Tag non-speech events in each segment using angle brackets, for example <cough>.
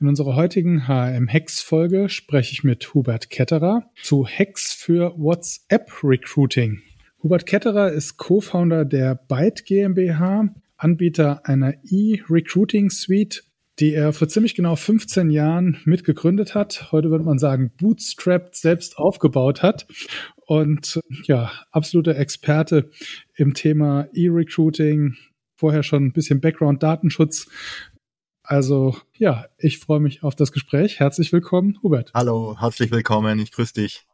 In unserer heutigen HM-Hacks-Folge spreche ich mit Hubert Ketterer zu Hacks für WhatsApp-Recruiting. Hubert Ketterer ist Co-Founder der Byte GmbH, Anbieter einer E-Recruiting Suite, die er vor ziemlich genau 15 Jahren mitgegründet hat. Heute würde man sagen, bootstrapped selbst aufgebaut hat und ja, absoluter Experte im Thema E-Recruiting, vorher schon ein bisschen Background Datenschutz also ja, ich freue mich auf das Gespräch. Herzlich willkommen, Hubert. Hallo, herzlich willkommen. Ich grüße dich.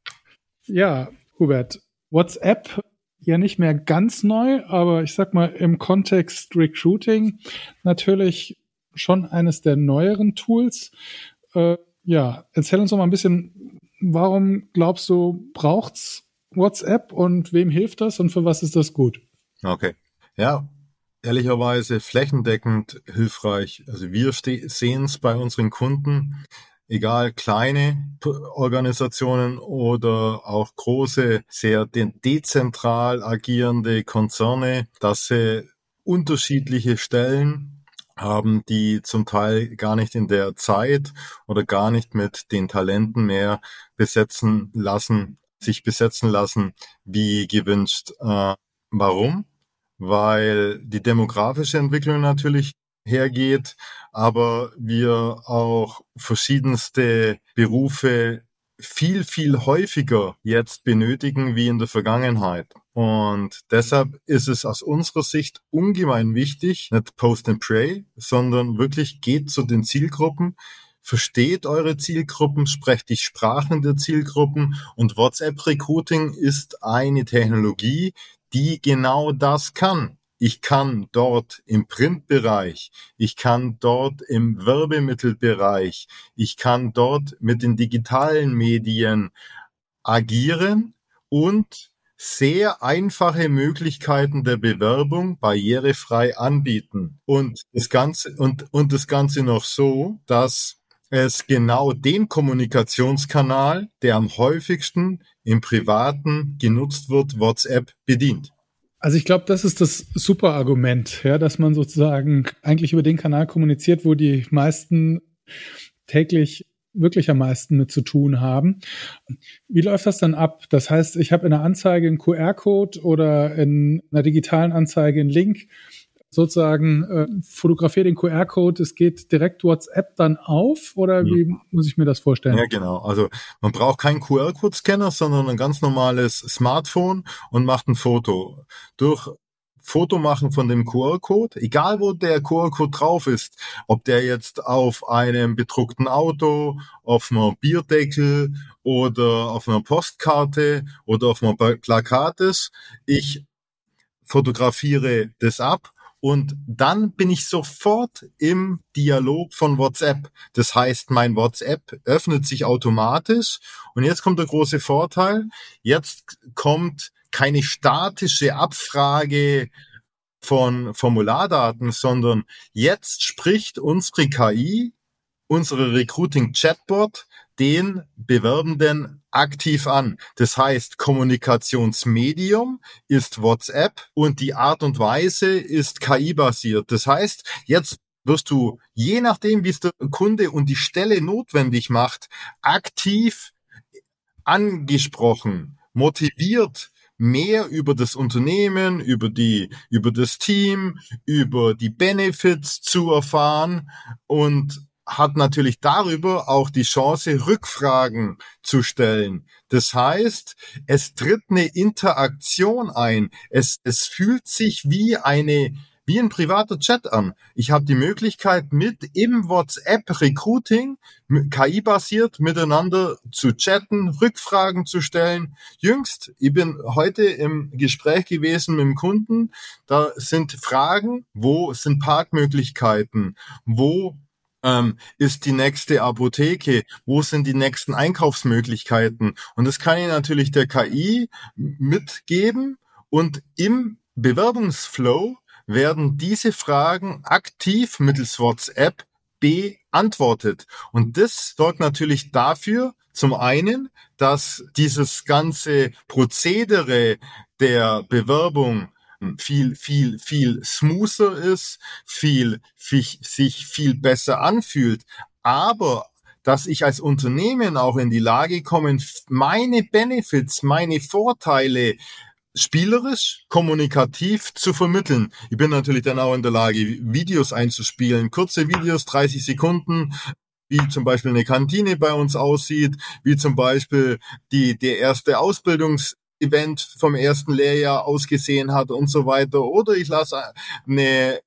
Ja, Hubert, WhatsApp ja nicht mehr ganz neu, aber ich sag mal im Kontext Recruiting natürlich schon eines der neueren Tools. Äh, ja, erzähl uns doch mal ein bisschen, warum glaubst du, braucht's WhatsApp und wem hilft das und für was ist das gut? Okay. Ja, ehrlicherweise flächendeckend hilfreich. Also wir sehen es bei unseren Kunden, egal kleine Organisationen oder auch große, sehr dezentral agierende Konzerne, dass sie unterschiedliche Stellen haben, die zum Teil gar nicht in der Zeit oder gar nicht mit den Talenten mehr besetzen lassen, sich besetzen lassen, wie gewünscht. Äh, warum? Weil die demografische Entwicklung natürlich hergeht, aber wir auch verschiedenste Berufe viel, viel häufiger jetzt benötigen wie in der Vergangenheit. Und deshalb ist es aus unserer Sicht ungemein wichtig, nicht Post and Pray, sondern wirklich geht zu den Zielgruppen, versteht eure Zielgruppen, sprecht die Sprachen der Zielgruppen und WhatsApp Recruiting ist eine Technologie, die genau das kann. Ich kann dort im Printbereich, ich kann dort im Werbemittelbereich, ich kann dort mit den digitalen Medien agieren und sehr einfache Möglichkeiten der Bewerbung barrierefrei anbieten. Und das Ganze, und, und das Ganze noch so, dass es genau den Kommunikationskanal, der am häufigsten im Privaten genutzt wird, WhatsApp bedient. Also ich glaube, das ist das super Argument, ja, dass man sozusagen eigentlich über den Kanal kommuniziert, wo die meisten täglich wirklich am meisten mit zu tun haben. Wie läuft das dann ab? Das heißt, ich habe in einer Anzeige einen QR-Code oder in einer digitalen Anzeige einen Link sozusagen äh, fotografiere den QR-Code, es geht direkt WhatsApp dann auf oder wie muss ich mir das vorstellen? Ja, genau. Also man braucht keinen QR-Code-Scanner, sondern ein ganz normales Smartphone und macht ein Foto. Durch Foto machen von dem QR-Code, egal wo der QR-Code drauf ist, ob der jetzt auf einem bedruckten Auto, auf einem Bierdeckel oder auf einer Postkarte oder auf einem Plakat ist, ich fotografiere das ab und dann bin ich sofort im Dialog von WhatsApp. Das heißt, mein WhatsApp öffnet sich automatisch. Und jetzt kommt der große Vorteil. Jetzt kommt keine statische Abfrage von Formulardaten, sondern jetzt spricht unsere KI, unsere Recruiting Chatbot den Bewerbenden aktiv an. Das heißt, Kommunikationsmedium ist WhatsApp und die Art und Weise ist KI-basiert. Das heißt, jetzt wirst du, je nachdem, wie es der Kunde und die Stelle notwendig macht, aktiv angesprochen, motiviert, mehr über das Unternehmen, über die, über das Team, über die Benefits zu erfahren und hat natürlich darüber auch die Chance, Rückfragen zu stellen. Das heißt, es tritt eine Interaktion ein. Es, es fühlt sich wie eine, wie ein privater Chat an. Ich habe die Möglichkeit, mit im WhatsApp Recruiting, KI-basiert, miteinander zu chatten, Rückfragen zu stellen. Jüngst, ich bin heute im Gespräch gewesen mit dem Kunden, da sind Fragen, wo sind Parkmöglichkeiten, wo ähm, ist die nächste Apotheke? Wo sind die nächsten Einkaufsmöglichkeiten? Und das kann ich natürlich der KI mitgeben und im Bewerbungsflow werden diese Fragen aktiv mittels WhatsApp beantwortet. Und das sorgt natürlich dafür, zum einen, dass dieses ganze Prozedere der Bewerbung viel, viel, viel smoother ist, viel, viel, sich viel besser anfühlt, aber dass ich als Unternehmen auch in die Lage komme, meine Benefits, meine Vorteile spielerisch, kommunikativ zu vermitteln. Ich bin natürlich dann auch in der Lage, Videos einzuspielen, kurze Videos, 30 Sekunden, wie zum Beispiel eine Kantine bei uns aussieht, wie zum Beispiel die, der erste Ausbildungs Event vom ersten Lehrjahr ausgesehen hat und so weiter. Oder ich lasse eine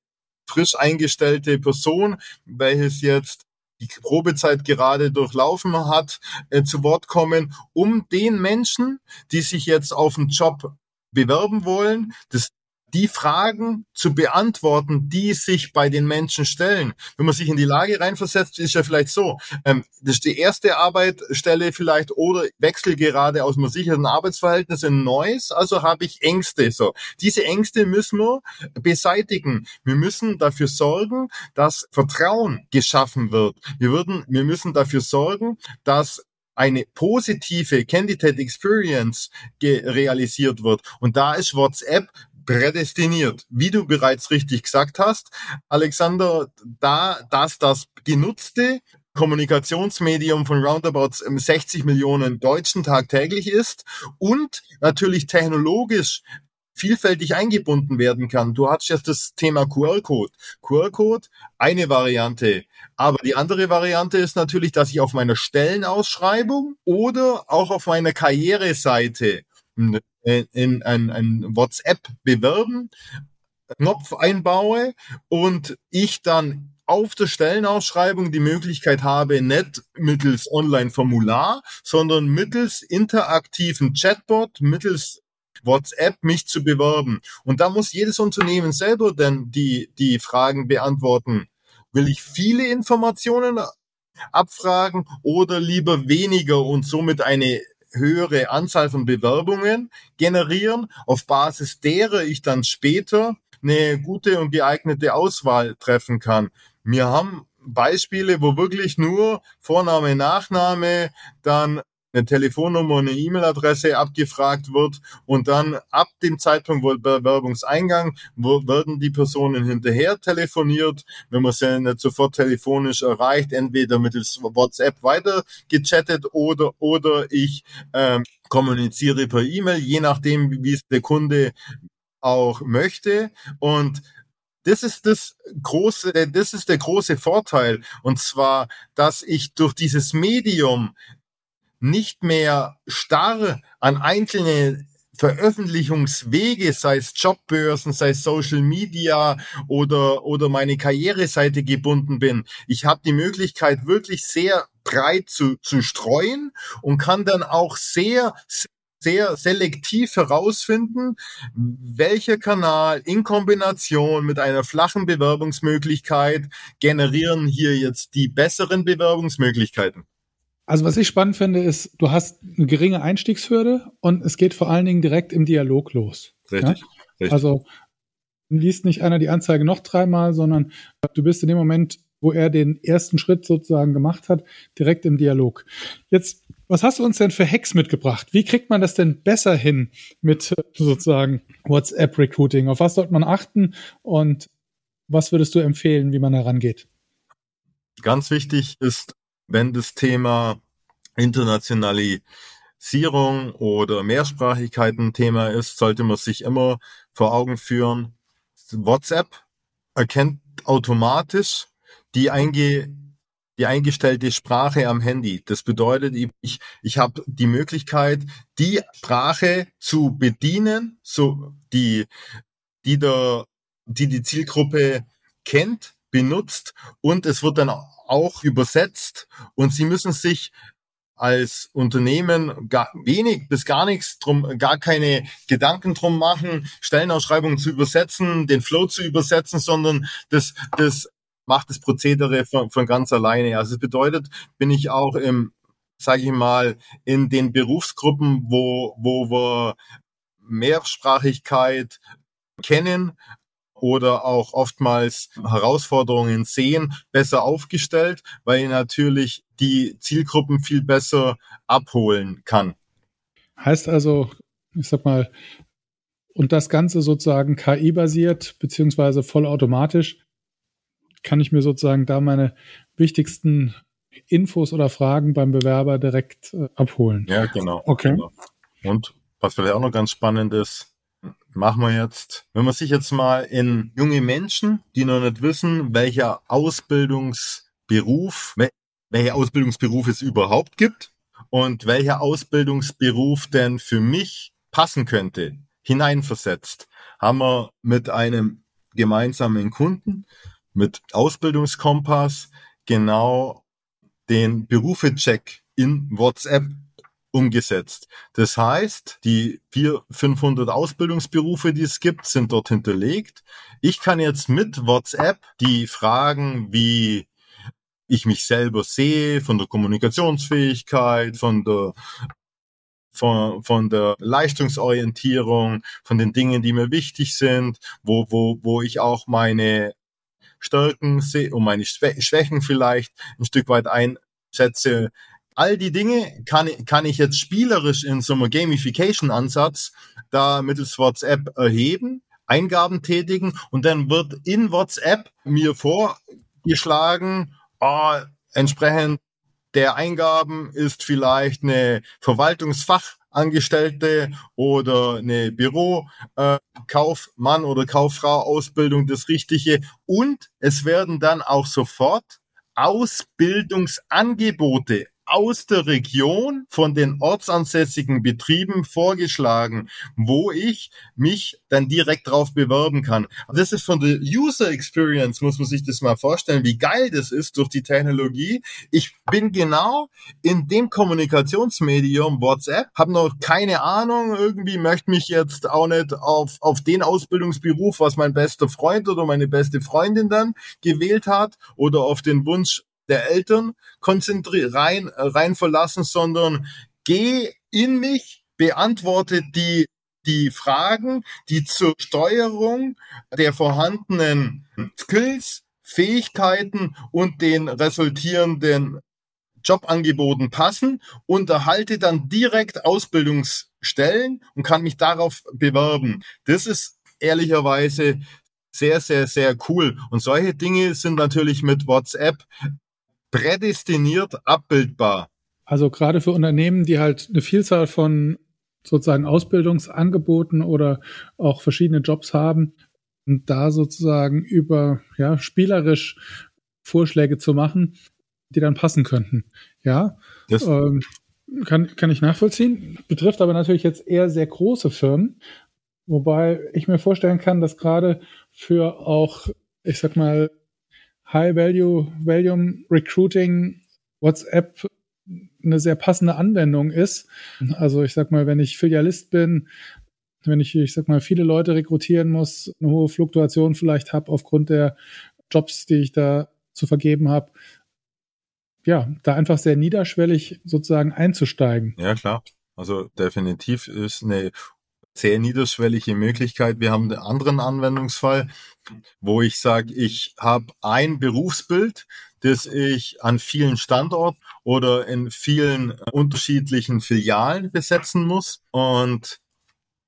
frisch eingestellte Person, welches jetzt die Probezeit gerade durchlaufen hat, äh, zu Wort kommen, um den Menschen, die sich jetzt auf den Job bewerben wollen, das die Fragen zu beantworten, die sich bei den Menschen stellen. Wenn man sich in die Lage reinversetzt, ist ja vielleicht so, ähm, das ist die erste Arbeitsstelle vielleicht oder wechsel gerade aus einem sicheren Arbeitsverhältnis in neues, also habe ich Ängste. So, Diese Ängste müssen wir beseitigen. Wir müssen dafür sorgen, dass Vertrauen geschaffen wird. Wir, würden, wir müssen dafür sorgen, dass eine positive Candidate Experience realisiert wird. Und da ist WhatsApp prädestiniert. Wie du bereits richtig gesagt hast, Alexander, da, dass das genutzte Kommunikationsmedium von roundabout 60 Millionen Deutschen tagtäglich ist und natürlich technologisch vielfältig eingebunden werden kann. Du hast jetzt das Thema QR-Code. QR-Code, eine Variante. Aber die andere Variante ist natürlich, dass ich auf meiner Stellenausschreibung oder auch auf meiner Karriereseite in ein, ein WhatsApp bewerben, Knopf einbaue und ich dann auf der Stellenausschreibung die Möglichkeit habe, nicht mittels Online-Formular, sondern mittels interaktiven Chatbot, mittels WhatsApp mich zu bewerben. Und da muss jedes Unternehmen selber dann die, die Fragen beantworten. Will ich viele Informationen abfragen oder lieber weniger und somit eine höhere Anzahl von Bewerbungen generieren, auf Basis derer ich dann später eine gute und geeignete Auswahl treffen kann. Wir haben Beispiele, wo wirklich nur Vorname, Nachname, dann eine Telefonnummer, eine E-Mail-Adresse abgefragt wird und dann ab dem Zeitpunkt, wo Bewerbungseingang, werden die Personen hinterher telefoniert, wenn man sie nicht sofort telefonisch erreicht, entweder mittels WhatsApp weiter gechattet oder oder ich ähm, kommuniziere per E-Mail, je nachdem, wie es der Kunde auch möchte und das ist das große, das ist der große Vorteil. Und zwar, dass ich durch dieses Medium nicht mehr starr an einzelne Veröffentlichungswege, sei es Jobbörsen, sei es Social Media oder, oder meine Karriereseite gebunden bin. Ich habe die Möglichkeit, wirklich sehr breit zu, zu streuen und kann dann auch sehr, sehr selektiv herausfinden, welcher Kanal in Kombination mit einer flachen Bewerbungsmöglichkeit generieren hier jetzt die besseren Bewerbungsmöglichkeiten. Also was ich spannend finde, ist, du hast eine geringe Einstiegshürde und es geht vor allen Dingen direkt im Dialog los. Richtig. Ja? richtig. Also liest nicht einer die Anzeige noch dreimal, sondern du bist in dem Moment, wo er den ersten Schritt sozusagen gemacht hat, direkt im Dialog. Jetzt, was hast du uns denn für Hacks mitgebracht? Wie kriegt man das denn besser hin mit sozusagen WhatsApp-Recruiting? Auf was sollte man achten und was würdest du empfehlen, wie man da rangeht? Ganz wichtig ist wenn das Thema Internationalisierung oder Mehrsprachigkeit ein Thema ist, sollte man sich immer vor Augen führen. WhatsApp erkennt automatisch die, einge, die eingestellte Sprache am Handy. Das bedeutet, ich, ich habe die Möglichkeit, die Sprache zu bedienen, so die, die der, die die Zielgruppe kennt, benutzt und es wird dann auch übersetzt und sie müssen sich als Unternehmen gar wenig bis gar nichts drum, gar keine Gedanken drum machen, Stellenausschreibungen zu übersetzen, den Flow zu übersetzen, sondern das, das macht das Prozedere von, von ganz alleine. Also es bedeutet, bin ich auch im, sage ich mal, in den Berufsgruppen, wo, wo wir Mehrsprachigkeit kennen, oder auch oftmals Herausforderungen sehen, besser aufgestellt, weil natürlich die Zielgruppen viel besser abholen kann. Heißt also, ich sag mal, und das Ganze sozusagen KI-basiert beziehungsweise vollautomatisch, kann ich mir sozusagen da meine wichtigsten Infos oder Fragen beim Bewerber direkt äh, abholen. Ja, genau. Okay. Genau. Und was vielleicht auch noch ganz spannend ist, machen wir jetzt, wenn man sich jetzt mal in junge Menschen, die noch nicht wissen, welcher Ausbildungsberuf, welche Ausbildungsberuf es überhaupt gibt und welcher Ausbildungsberuf denn für mich passen könnte, hineinversetzt, haben wir mit einem gemeinsamen Kunden, mit Ausbildungskompass, genau den Berufecheck in WhatsApp umgesetzt. Das heißt, die 400, 500 Ausbildungsberufe, die es gibt, sind dort hinterlegt. Ich kann jetzt mit WhatsApp die Fragen wie ich mich selber sehe, von der Kommunikationsfähigkeit, von der von, von der Leistungsorientierung, von den Dingen, die mir wichtig sind, wo, wo, wo ich auch meine Stärken sehe und meine Schwächen vielleicht ein Stück weit einschätze, all die Dinge kann, kann ich jetzt spielerisch in so einem Gamification-Ansatz da mittels WhatsApp erheben, Eingaben tätigen und dann wird in WhatsApp mir vorgeschlagen, oh, entsprechend der Eingaben ist vielleicht eine Verwaltungsfachangestellte oder eine Bürokaufmann äh, oder Kauffrau Ausbildung das Richtige und es werden dann auch sofort Ausbildungsangebote aus der Region von den ortsansässigen Betrieben vorgeschlagen, wo ich mich dann direkt drauf bewerben kann. Das ist von der User Experience, muss man sich das mal vorstellen, wie geil das ist durch die Technologie. Ich bin genau in dem Kommunikationsmedium WhatsApp, habe noch keine Ahnung, irgendwie möchte mich jetzt auch nicht auf, auf den Ausbildungsberuf, was mein bester Freund oder meine beste Freundin dann gewählt hat oder auf den Wunsch der Eltern konzentrieren, rein, äh, rein verlassen, sondern geh in mich, beantworte die, die Fragen, die zur Steuerung der vorhandenen Skills, Fähigkeiten und den resultierenden Jobangeboten passen und erhalte dann direkt Ausbildungsstellen und kann mich darauf bewerben. Das ist ehrlicherweise sehr, sehr, sehr cool. Und solche Dinge sind natürlich mit WhatsApp prädestiniert abbildbar. Also gerade für Unternehmen, die halt eine Vielzahl von sozusagen Ausbildungsangeboten oder auch verschiedene Jobs haben, und da sozusagen über ja spielerisch Vorschläge zu machen, die dann passen könnten. Ja, das ähm, kann, kann ich nachvollziehen. Betrifft aber natürlich jetzt eher sehr große Firmen, wobei ich mir vorstellen kann, dass gerade für auch, ich sag mal, High Value, Volume Recruiting WhatsApp eine sehr passende Anwendung ist. Also ich sag mal, wenn ich Filialist bin, wenn ich, ich sag mal, viele Leute rekrutieren muss, eine hohe Fluktuation vielleicht habe aufgrund der Jobs, die ich da zu vergeben habe, ja, da einfach sehr niederschwellig sozusagen einzusteigen. Ja, klar. Also definitiv ist eine sehr niederschwellige Möglichkeit. Wir haben einen anderen Anwendungsfall, wo ich sage, ich habe ein Berufsbild, das ich an vielen Standorten oder in vielen unterschiedlichen Filialen besetzen muss. Und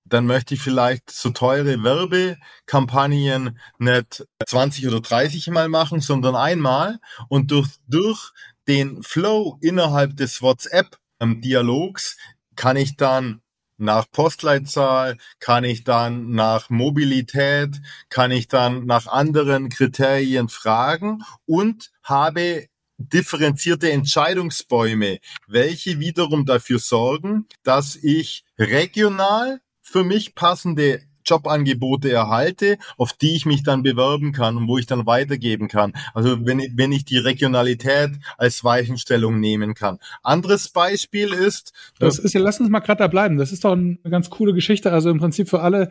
dann möchte ich vielleicht so teure Werbekampagnen nicht 20 oder 30 Mal machen, sondern einmal. Und durch, durch den Flow innerhalb des WhatsApp-Dialogs kann ich dann nach Postleitzahl, kann ich dann nach Mobilität, kann ich dann nach anderen Kriterien fragen und habe differenzierte Entscheidungsbäume, welche wiederum dafür sorgen, dass ich regional für mich passende Jobangebote erhalte, auf die ich mich dann bewerben kann und wo ich dann weitergeben kann. Also wenn, ich, wenn ich die Regionalität als Weichenstellung nehmen kann. Anderes Beispiel ist. Das ist ja, lass uns mal gerade da bleiben. Das ist doch eine ganz coole Geschichte. Also im Prinzip für alle,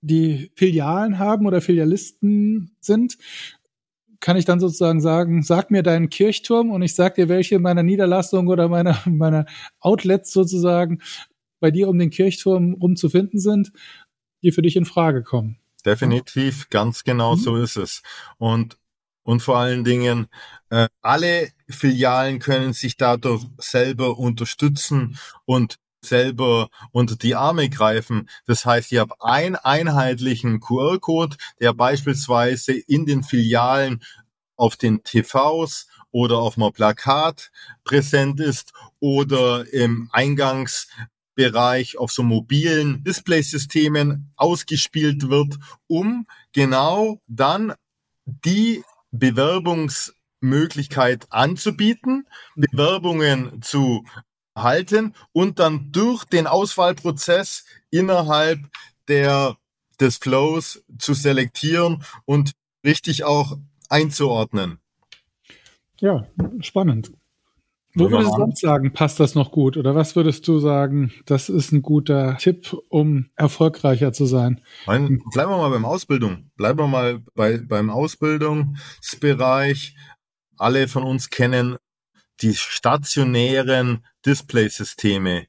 die Filialen haben oder Filialisten sind, kann ich dann sozusagen sagen, sag mir deinen Kirchturm und ich sag dir, welche meiner Niederlassungen oder meiner, meiner Outlets sozusagen bei dir um den Kirchturm rum zu finden sind, die für dich in Frage kommen. Definitiv, ganz genau mhm. so ist es. Und und vor allen Dingen, äh, alle Filialen können sich dadurch selber unterstützen und selber unter die Arme greifen. Das heißt, ich habe einen einheitlichen QR-Code, der beispielsweise in den Filialen auf den TVs oder auf einem Plakat präsent ist oder im Eingangsbereich auf so mobilen Displaysystemen ausgespielt wird, um genau dann die Bewerbungsmöglichkeit anzubieten, Bewerbungen zu halten und dann durch den Auswahlprozess innerhalb der, des Flows zu selektieren und richtig auch einzuordnen. Ja, spannend. Wo würdest du sonst sagen, passt das noch gut? Oder was würdest du sagen, das ist ein guter Tipp, um erfolgreicher zu sein? Bleiben wir mal beim Ausbildung. Bleiben wir mal bei, beim Ausbildungsbereich. Alle von uns kennen die stationären Displaysysteme.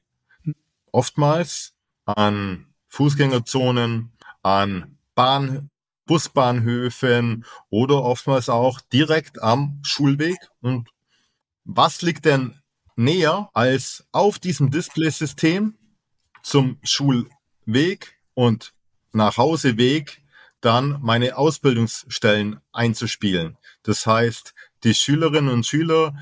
Oftmals an Fußgängerzonen, an Bahn, Busbahnhöfen oder oftmals auch direkt am Schulweg und was liegt denn näher als auf diesem Displaysystem zum Schulweg und Nachhauseweg dann meine Ausbildungsstellen einzuspielen. Das heißt, die Schülerinnen und Schüler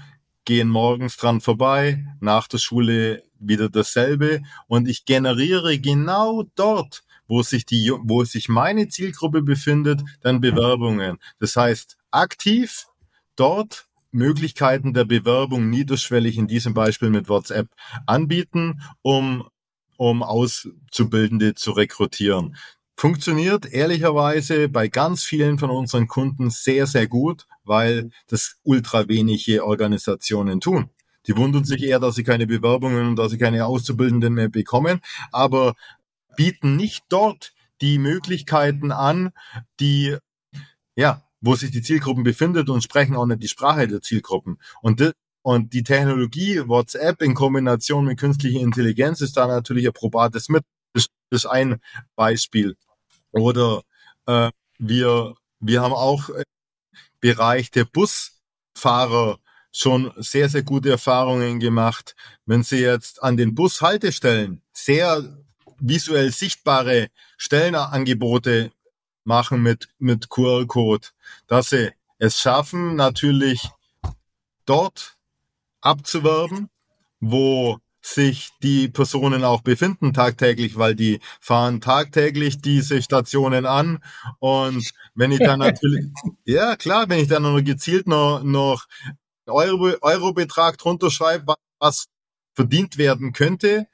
gehen morgens dran vorbei, nach der Schule wieder dasselbe und ich generiere genau dort, wo sich die, wo sich meine Zielgruppe befindet, dann Bewerbungen. Das heißt, aktiv dort Möglichkeiten der Bewerbung niederschwellig in diesem Beispiel mit WhatsApp anbieten, um, um Auszubildende zu rekrutieren. Funktioniert ehrlicherweise bei ganz vielen von unseren Kunden sehr, sehr gut, weil das ultra wenige Organisationen tun. Die wundern sich eher, dass sie keine Bewerbungen und dass sie keine Auszubildenden mehr bekommen, aber bieten nicht dort die Möglichkeiten an, die ja, wo sich die Zielgruppen befindet und sprechen auch nicht die Sprache der Zielgruppen. Und, die, und die Technologie WhatsApp in Kombination mit künstlicher Intelligenz ist da natürlich ein probates mit. Das ist ein Beispiel. Oder äh, wir, wir haben auch im Bereich der Busfahrer schon sehr, sehr gute Erfahrungen gemacht. Wenn Sie jetzt an den Bushaltestellen sehr visuell sichtbare Stellenangebote machen mit, mit QR-Code, dass sie es schaffen, natürlich dort abzuwerben, wo sich die Personen auch befinden tagtäglich, weil die fahren tagtäglich diese Stationen an. Und wenn ich dann natürlich, <laughs> ja klar, wenn ich dann noch gezielt noch, noch Euro, Eurobetrag drunter schreibe, was verdient werden könnte,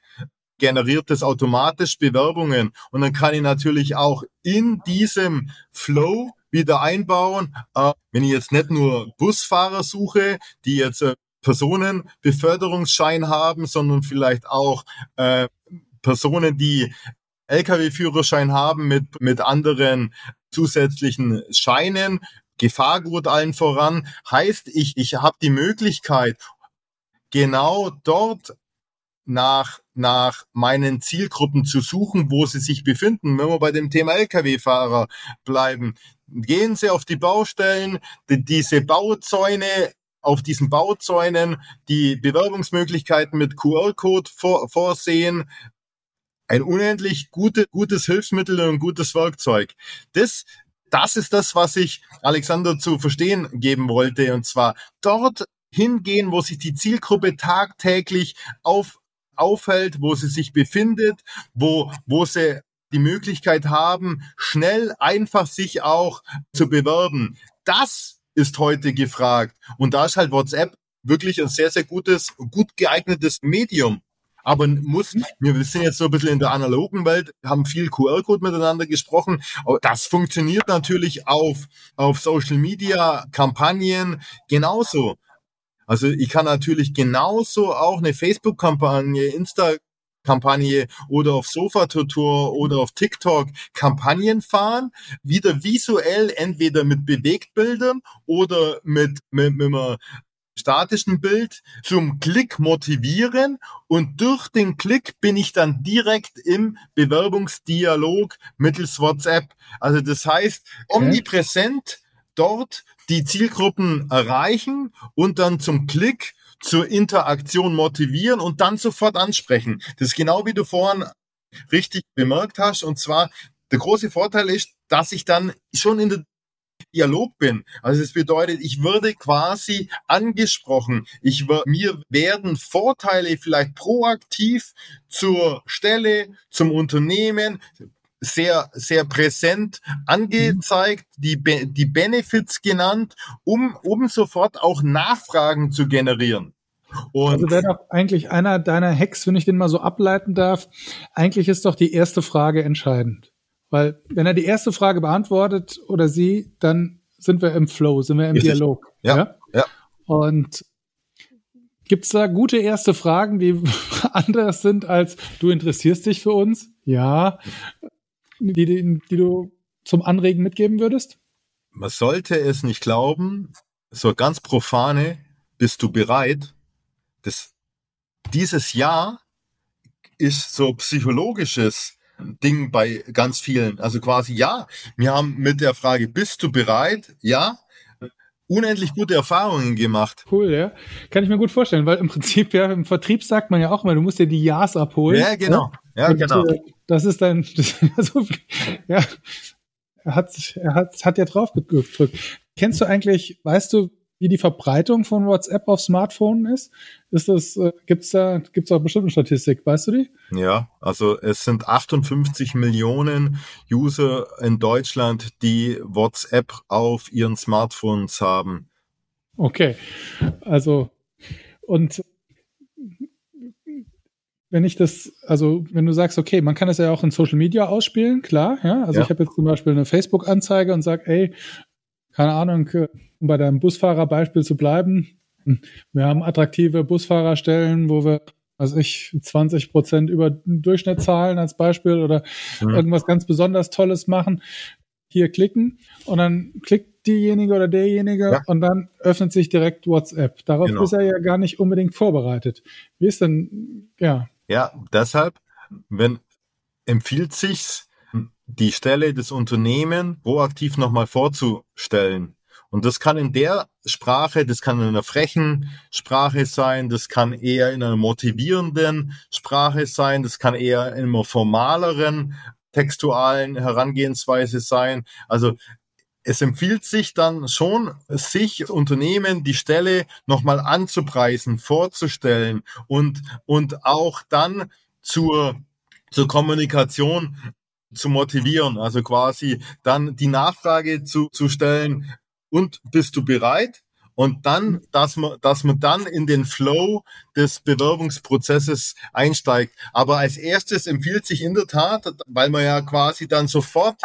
generiert es automatisch Bewerbungen. Und dann kann ich natürlich auch in diesem Flow wieder einbauen, äh, wenn ich jetzt nicht nur Busfahrer suche, die jetzt äh, Personenbeförderungsschein haben, sondern vielleicht auch äh, Personen, die Lkw-Führerschein haben mit, mit anderen zusätzlichen Scheinen, Gefahrgut allen voran, heißt, ich, ich habe die Möglichkeit, genau dort nach, nach meinen Zielgruppen zu suchen, wo sie sich befinden. Wenn wir bei dem Thema Lkw-Fahrer bleiben, gehen Sie auf die Baustellen, die, diese Bauzäune, auf diesen Bauzäunen die Bewerbungsmöglichkeiten mit QR-Code vor, vorsehen. Ein unendlich gute, gutes Hilfsmittel und gutes Werkzeug. Das, das ist das, was ich Alexander zu verstehen geben wollte. Und zwar dort hingehen, wo sich die Zielgruppe tagtäglich auf aufhält, wo sie sich befindet, wo, wo sie die Möglichkeit haben, schnell, einfach sich auch zu bewerben. Das ist heute gefragt. Und da ist halt WhatsApp wirklich ein sehr, sehr gutes, gut geeignetes Medium. Aber muss, wir sind jetzt so ein bisschen in der analogen Welt, haben viel QR-Code miteinander gesprochen. Aber das funktioniert natürlich auf, auf Social Media Kampagnen genauso. Also ich kann natürlich genauso auch eine Facebook-Kampagne, Insta Kampagne oder auf Sofa-Tutor oder auf TikTok Kampagnen fahren, wieder visuell entweder mit Bewegtbildern oder mit, mit, mit einem statischen Bild zum Klick motivieren und durch den Klick bin ich dann direkt im Bewerbungsdialog mittels WhatsApp. Also das heißt, omnipräsent dort die Zielgruppen erreichen und dann zum Klick zur Interaktion motivieren und dann sofort ansprechen. Das ist genau wie du vorhin richtig bemerkt hast. Und zwar, der große Vorteil ist, dass ich dann schon in der Dialog bin. Also das bedeutet, ich würde quasi angesprochen. Ich mir werden Vorteile vielleicht proaktiv zur Stelle, zum Unternehmen sehr, sehr präsent angezeigt, die, die Benefits genannt, um, um sofort auch Nachfragen zu generieren. Und also wäre doch eigentlich einer deiner Hacks, wenn ich den mal so ableiten darf, eigentlich ist doch die erste Frage entscheidend. Weil wenn er die erste Frage beantwortet oder sie, dann sind wir im Flow, sind wir im Richtig. Dialog. Ja, ja. ja. Und gibt's da gute erste Fragen, die <laughs> anders sind als du interessierst dich für uns? Ja. Die, die, die du zum Anregen mitgeben würdest? Man sollte es nicht glauben, so ganz profane, bist du bereit? Das, dieses Jahr ist so psychologisches Ding bei ganz vielen. Also quasi ja, wir haben mit der Frage, bist du bereit? Ja, unendlich gute Erfahrungen gemacht. Cool, ja. Kann ich mir gut vorstellen, weil im Prinzip ja im Vertrieb sagt man ja auch mal, du musst dir die Ja's abholen. Ja, genau. Ja, Und, genau. Äh, das ist dann, <laughs> das ist so, ja, er hat, er hat, hat ja drauf gedrückt. Kennst du eigentlich, weißt du, wie die Verbreitung von WhatsApp auf Smartphone ist? Ist das, äh, gibt's da, gibt's auch bestimmte Statistik? Weißt du die? Ja, also es sind 58 Millionen User in Deutschland, die WhatsApp auf ihren Smartphones haben. Okay. Also, und wenn ich das, also wenn du sagst, okay, man kann das ja auch in Social Media ausspielen, klar, ja. Also ja. ich habe jetzt zum Beispiel eine Facebook-Anzeige und sage, ey, keine Ahnung, um bei deinem Busfahrerbeispiel zu bleiben, wir haben attraktive Busfahrerstellen, wo wir, was ich, 20 Prozent über Durchschnitt zahlen als Beispiel oder mhm. irgendwas ganz besonders Tolles machen. Hier klicken und dann klickt diejenige oder derjenige ja. und dann öffnet sich direkt WhatsApp. Darauf genau. ist er ja gar nicht unbedingt vorbereitet. Wie ist denn, ja. Ja, deshalb, wenn empfiehlt sich's, die Stelle des Unternehmens proaktiv nochmal vorzustellen. Und das kann in der Sprache, das kann in einer frechen Sprache sein, das kann eher in einer motivierenden Sprache sein, das kann eher in einer formaleren textualen Herangehensweise sein. Also es empfiehlt sich dann schon, sich Unternehmen die Stelle nochmal anzupreisen, vorzustellen und, und auch dann zur, zur Kommunikation zu motivieren, also quasi dann die Nachfrage zu, zu stellen, und bist du bereit? Und dann, dass man, dass man dann in den Flow des Bewerbungsprozesses einsteigt. Aber als erstes empfiehlt sich in der Tat, weil man ja quasi dann sofort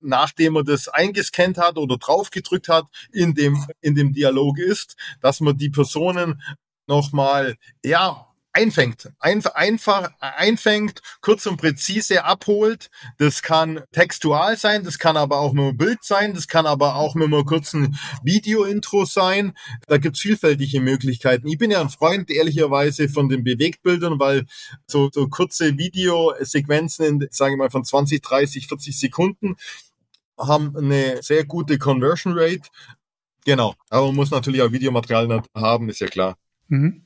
nachdem man das eingescannt hat oder draufgedrückt hat, in dem, in dem Dialog ist, dass man die Personen nochmal, ja, einfängt, einfach, einfach einfängt, kurz und präzise abholt. Das kann textual sein, das kann aber auch mit einem Bild sein, das kann aber auch mit einem kurzen Video-Intro sein. Da gibt's vielfältige Möglichkeiten. Ich bin ja ein Freund, ehrlicherweise, von den Bewegtbildern, weil so, so kurze Videosequenzen, in, sage ich mal, von 20, 30, 40 Sekunden haben eine sehr gute Conversion Rate. Genau. Aber man muss natürlich auch Videomaterial haben, ist ja klar. Mhm.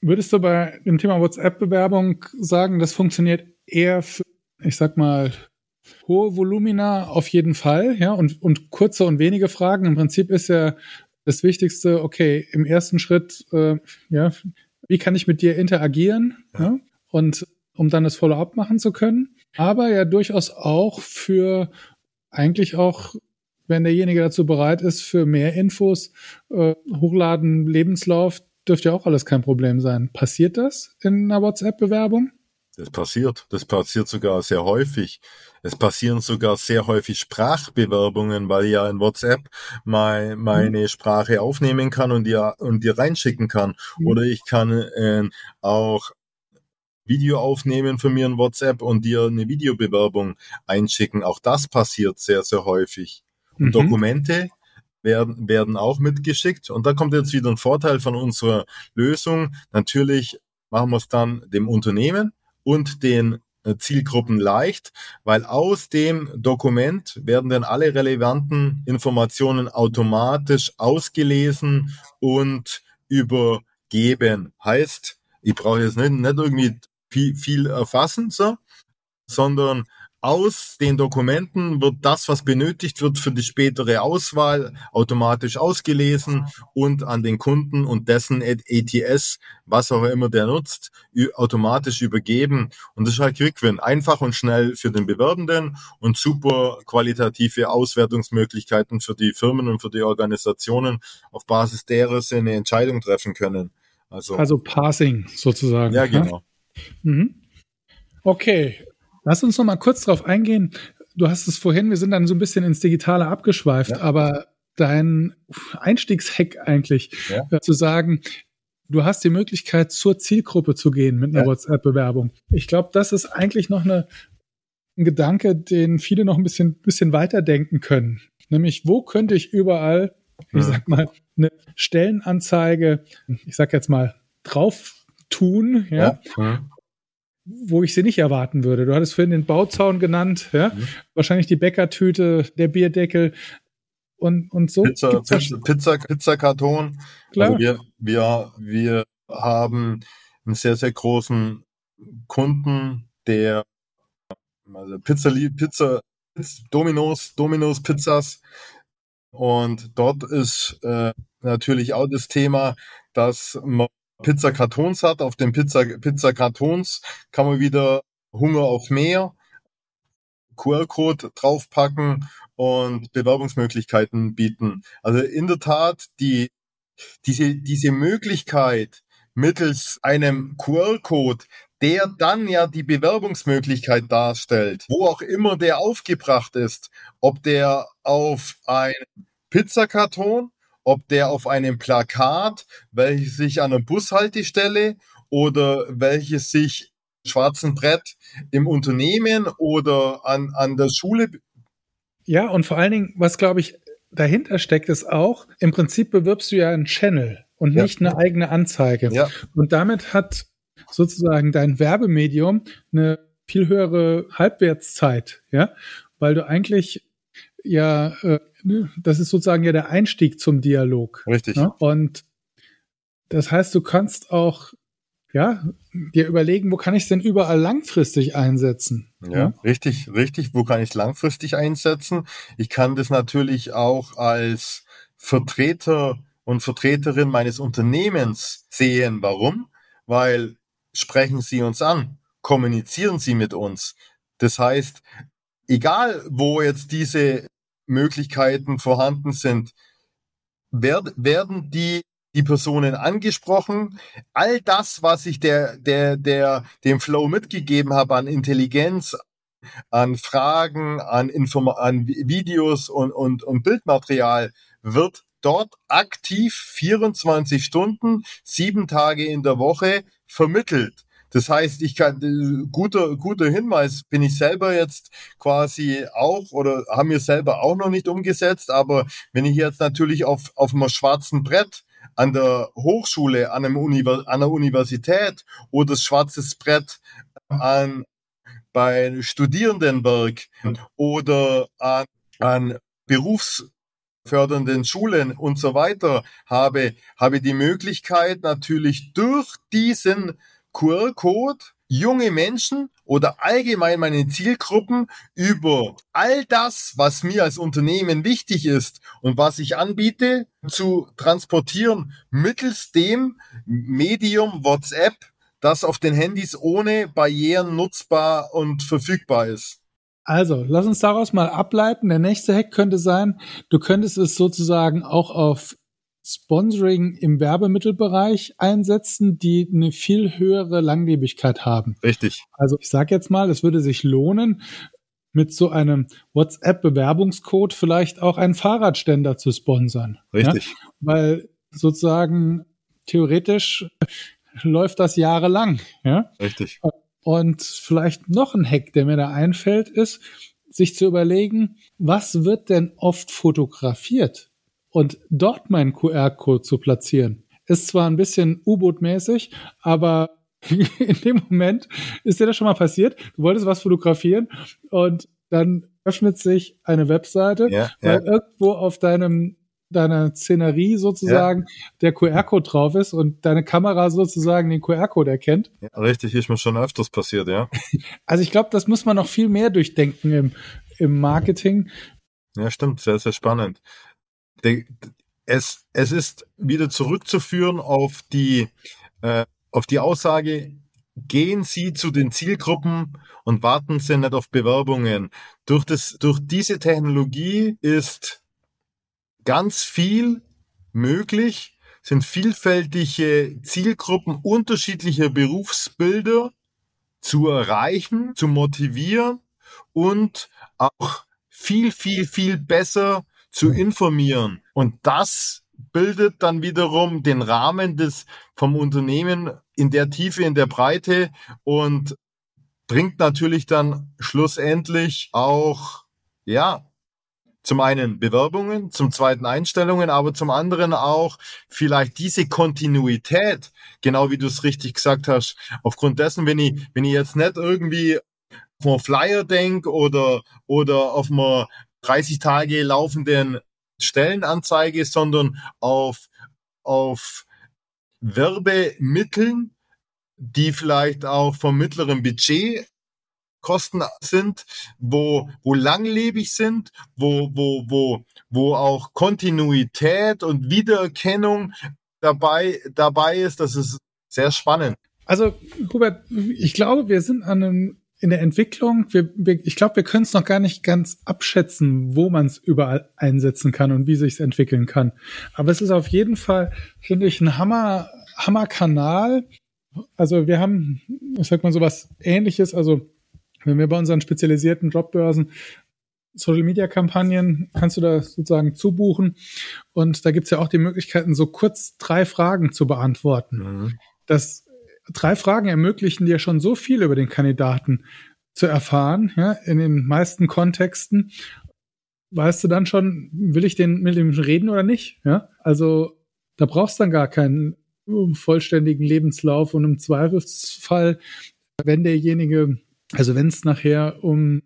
Würdest du bei dem Thema WhatsApp-Bewerbung sagen, das funktioniert eher für, ich sag mal, hohe Volumina auf jeden Fall, ja, und, und kurze und wenige Fragen. Im Prinzip ist ja das Wichtigste, okay, im ersten Schritt, äh, ja, wie kann ich mit dir interagieren, ja. ja und um dann das Follow-up machen zu können. Aber ja durchaus auch für eigentlich auch, wenn derjenige dazu bereit ist, für mehr Infos, äh, hochladen, Lebenslauf, dürfte ja auch alles kein Problem sein. Passiert das in einer WhatsApp-Bewerbung? Das passiert. Das passiert sogar sehr häufig. Es passieren sogar sehr häufig Sprachbewerbungen, weil ja in WhatsApp mein, meine mhm. Sprache aufnehmen kann und dir, und dir reinschicken kann. Mhm. Oder ich kann äh, auch Video aufnehmen für mir in WhatsApp und dir eine Videobewerbung einschicken. Auch das passiert sehr, sehr häufig. Und mhm. Dokumente werden, werden auch mitgeschickt. Und da kommt jetzt wieder ein Vorteil von unserer Lösung. Natürlich machen wir es dann dem Unternehmen und den äh, Zielgruppen leicht, weil aus dem Dokument werden dann alle relevanten Informationen automatisch ausgelesen und übergeben. Heißt, ich brauche jetzt nicht, nicht irgendwie viel, viel erfassen, so, sondern aus den Dokumenten wird das, was benötigt wird für die spätere Auswahl, automatisch ausgelesen und an den Kunden und dessen ETS, was auch immer der nutzt, automatisch übergeben. Und das ist halt Quick-Win. Einfach und schnell für den Bewerbenden und super qualitative Auswertungsmöglichkeiten für die Firmen und für die Organisationen, auf Basis derer sie eine Entscheidung treffen können. Also, also Passing sozusagen. Ja, genau. Mhm. Okay, Lass uns noch mal kurz drauf eingehen. Du hast es vorhin, wir sind dann so ein bisschen ins Digitale abgeschweift, ja. aber dein Einstiegshack eigentlich ja. äh, zu sagen, du hast die Möglichkeit, zur Zielgruppe zu gehen mit einer ja. WhatsApp-Bewerbung. Ich glaube, das ist eigentlich noch eine, ein Gedanke, den viele noch ein bisschen, bisschen weiterdenken können. Nämlich, wo könnte ich überall, ich sag mal, eine Stellenanzeige, ich sag jetzt mal, drauf tun, ja, ja wo ich sie nicht erwarten würde. Du hattest vorhin den Bauzaun genannt, ja? Mhm. Wahrscheinlich die Bäckertüte, der Bierdeckel und, und so. Pizza, Pizza, Pizza, Pizzakarton. Klar. Also wir, wir, wir haben einen sehr, sehr großen Kunden, der also Pizza, Pizza, Dominos, Dominos Pizzas. Und dort ist äh, natürlich auch das Thema, dass man Pizzakartons hat. Auf den Pizza, Pizzakartons kann man wieder Hunger auf mehr, QR-Code draufpacken und Bewerbungsmöglichkeiten bieten. Also in der Tat, die, diese, diese Möglichkeit mittels einem QR-Code, der dann ja die Bewerbungsmöglichkeit darstellt, wo auch immer der aufgebracht ist, ob der auf ein Pizzakarton ob der auf einem Plakat, welches sich an einer Bushaltestelle oder welches sich schwarzen Brett im Unternehmen oder an, an der Schule. Ja, und vor allen Dingen, was glaube ich dahinter steckt, ist auch, im Prinzip bewirbst du ja einen Channel und nicht ja. eine eigene Anzeige. Ja. Und damit hat sozusagen dein Werbemedium eine viel höhere Halbwertszeit, ja, weil du eigentlich ja, äh, ne, das ist sozusagen ja der Einstieg zum Dialog. Richtig. Ne? Und das heißt, du kannst auch ja, dir überlegen, wo kann ich es denn überall langfristig einsetzen? Ja, ja, richtig, richtig. Wo kann ich es langfristig einsetzen? Ich kann das natürlich auch als Vertreter und Vertreterin meines Unternehmens sehen. Warum? Weil sprechen Sie uns an, kommunizieren Sie mit uns. Das heißt, egal wo jetzt diese Möglichkeiten vorhanden sind, werd, werden die die Personen angesprochen. All das, was ich der, der, der, dem Flow mitgegeben habe an Intelligenz, an Fragen, an, Inform an Videos und, und, und Bildmaterial, wird dort aktiv 24 Stunden, sieben Tage in der Woche vermittelt. Das heißt, ich kann, äh, guter, guter Hinweis bin ich selber jetzt quasi auch oder haben wir selber auch noch nicht umgesetzt. Aber wenn ich jetzt natürlich auf, auf einem schwarzen Brett an der Hochschule, an, einem Univers an der Universität oder das schwarzes Brett an, bei Studierendenwerk oder an, an berufsfördernden Schulen und so weiter habe, habe die Möglichkeit natürlich durch diesen QR-Code junge Menschen oder allgemein meine Zielgruppen über all das, was mir als Unternehmen wichtig ist und was ich anbiete, zu transportieren mittels dem Medium WhatsApp, das auf den Handys ohne Barrieren nutzbar und verfügbar ist. Also, lass uns daraus mal ableiten. Der nächste Hack könnte sein, du könntest es sozusagen auch auf Sponsoring im Werbemittelbereich einsetzen, die eine viel höhere Langlebigkeit haben. Richtig. Also ich sage jetzt mal, es würde sich lohnen, mit so einem WhatsApp-Bewerbungscode vielleicht auch einen Fahrradständer zu sponsern. Richtig. Ja? Weil sozusagen theoretisch läuft das jahrelang. Ja? Richtig. Und vielleicht noch ein Hack, der mir da einfällt, ist, sich zu überlegen, was wird denn oft fotografiert? Und dort meinen QR-Code zu platzieren. Ist zwar ein bisschen U-Boot-mäßig, aber <laughs> in dem Moment ist dir das schon mal passiert. Du wolltest was fotografieren und dann öffnet sich eine Webseite, Ja, weil ja. irgendwo auf deinem deiner Szenerie sozusagen der QR-Code drauf ist und deine Kamera sozusagen den QR-Code erkennt. ja, richtig, ist mir schon öfters passiert, ja. <laughs> Also ich glaube, das muss man noch viel mehr durchdenken im, im Marketing. Ja, stimmt, sehr, sehr spannend. Es, es ist wieder zurückzuführen auf die, äh, auf die Aussage, gehen Sie zu den Zielgruppen und warten Sie nicht auf Bewerbungen. Durch, das, durch diese Technologie ist ganz viel möglich, sind vielfältige Zielgruppen unterschiedlicher Berufsbilder zu erreichen, zu motivieren und auch viel, viel, viel besser zu informieren. Und das bildet dann wiederum den Rahmen des vom Unternehmen in der Tiefe, in der Breite und bringt natürlich dann schlussendlich auch, ja, zum einen Bewerbungen, zum zweiten Einstellungen, aber zum anderen auch vielleicht diese Kontinuität, genau wie du es richtig gesagt hast, aufgrund dessen, wenn ich, wenn ich jetzt nicht irgendwie auf einen Flyer denk oder, oder auf eine 30 Tage laufenden Stellenanzeige, sondern auf, auf Werbemitteln, die vielleicht auch vom mittleren Budget Kosten sind, wo, wo langlebig sind, wo, wo, wo, wo auch Kontinuität und Wiedererkennung dabei, dabei ist. Das ist sehr spannend. Also, Hubert, ich glaube, wir sind an einem, in der Entwicklung, wir, wir, ich glaube, wir können es noch gar nicht ganz abschätzen, wo man es überall einsetzen kann und wie sich es entwickeln kann. Aber es ist auf jeden Fall, finde ich, ein Hammer, Hammerkanal. Also wir haben, ich sag mal so was ähnliches, also wenn wir bei unseren spezialisierten Jobbörsen Social Media Kampagnen kannst du da sozusagen zubuchen. Und da gibt's ja auch die Möglichkeiten, so kurz drei Fragen zu beantworten. Mhm. Das drei Fragen ermöglichen dir schon so viel über den Kandidaten zu erfahren, ja, in den meisten Kontexten. Weißt du dann schon, will ich den mit dem reden oder nicht? Ja, also da brauchst du dann gar keinen vollständigen Lebenslauf und im Zweifelsfall, wenn derjenige, also wenn es nachher um,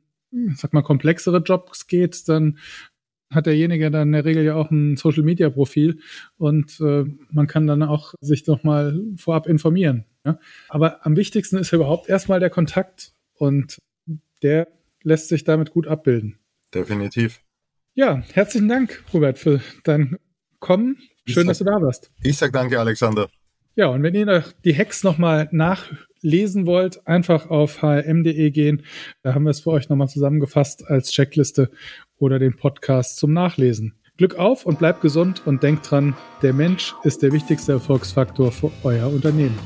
sag mal, komplexere Jobs geht, dann hat derjenige dann in der Regel ja auch ein Social Media Profil und äh, man kann dann auch sich noch mal vorab informieren. Ja? Aber am wichtigsten ist überhaupt erstmal der Kontakt und der lässt sich damit gut abbilden. Definitiv. Ja, herzlichen Dank, Robert, für dein Kommen. Schön, dass du da warst. Ich sag danke, Alexander. Ja, und wenn ihr die Hacks nochmal nachlesen wollt, einfach auf hm.de gehen. Da haben wir es für euch nochmal zusammengefasst als Checkliste oder den Podcast zum Nachlesen. Glück auf und bleibt gesund und denkt dran, der Mensch ist der wichtigste Erfolgsfaktor für euer Unternehmen.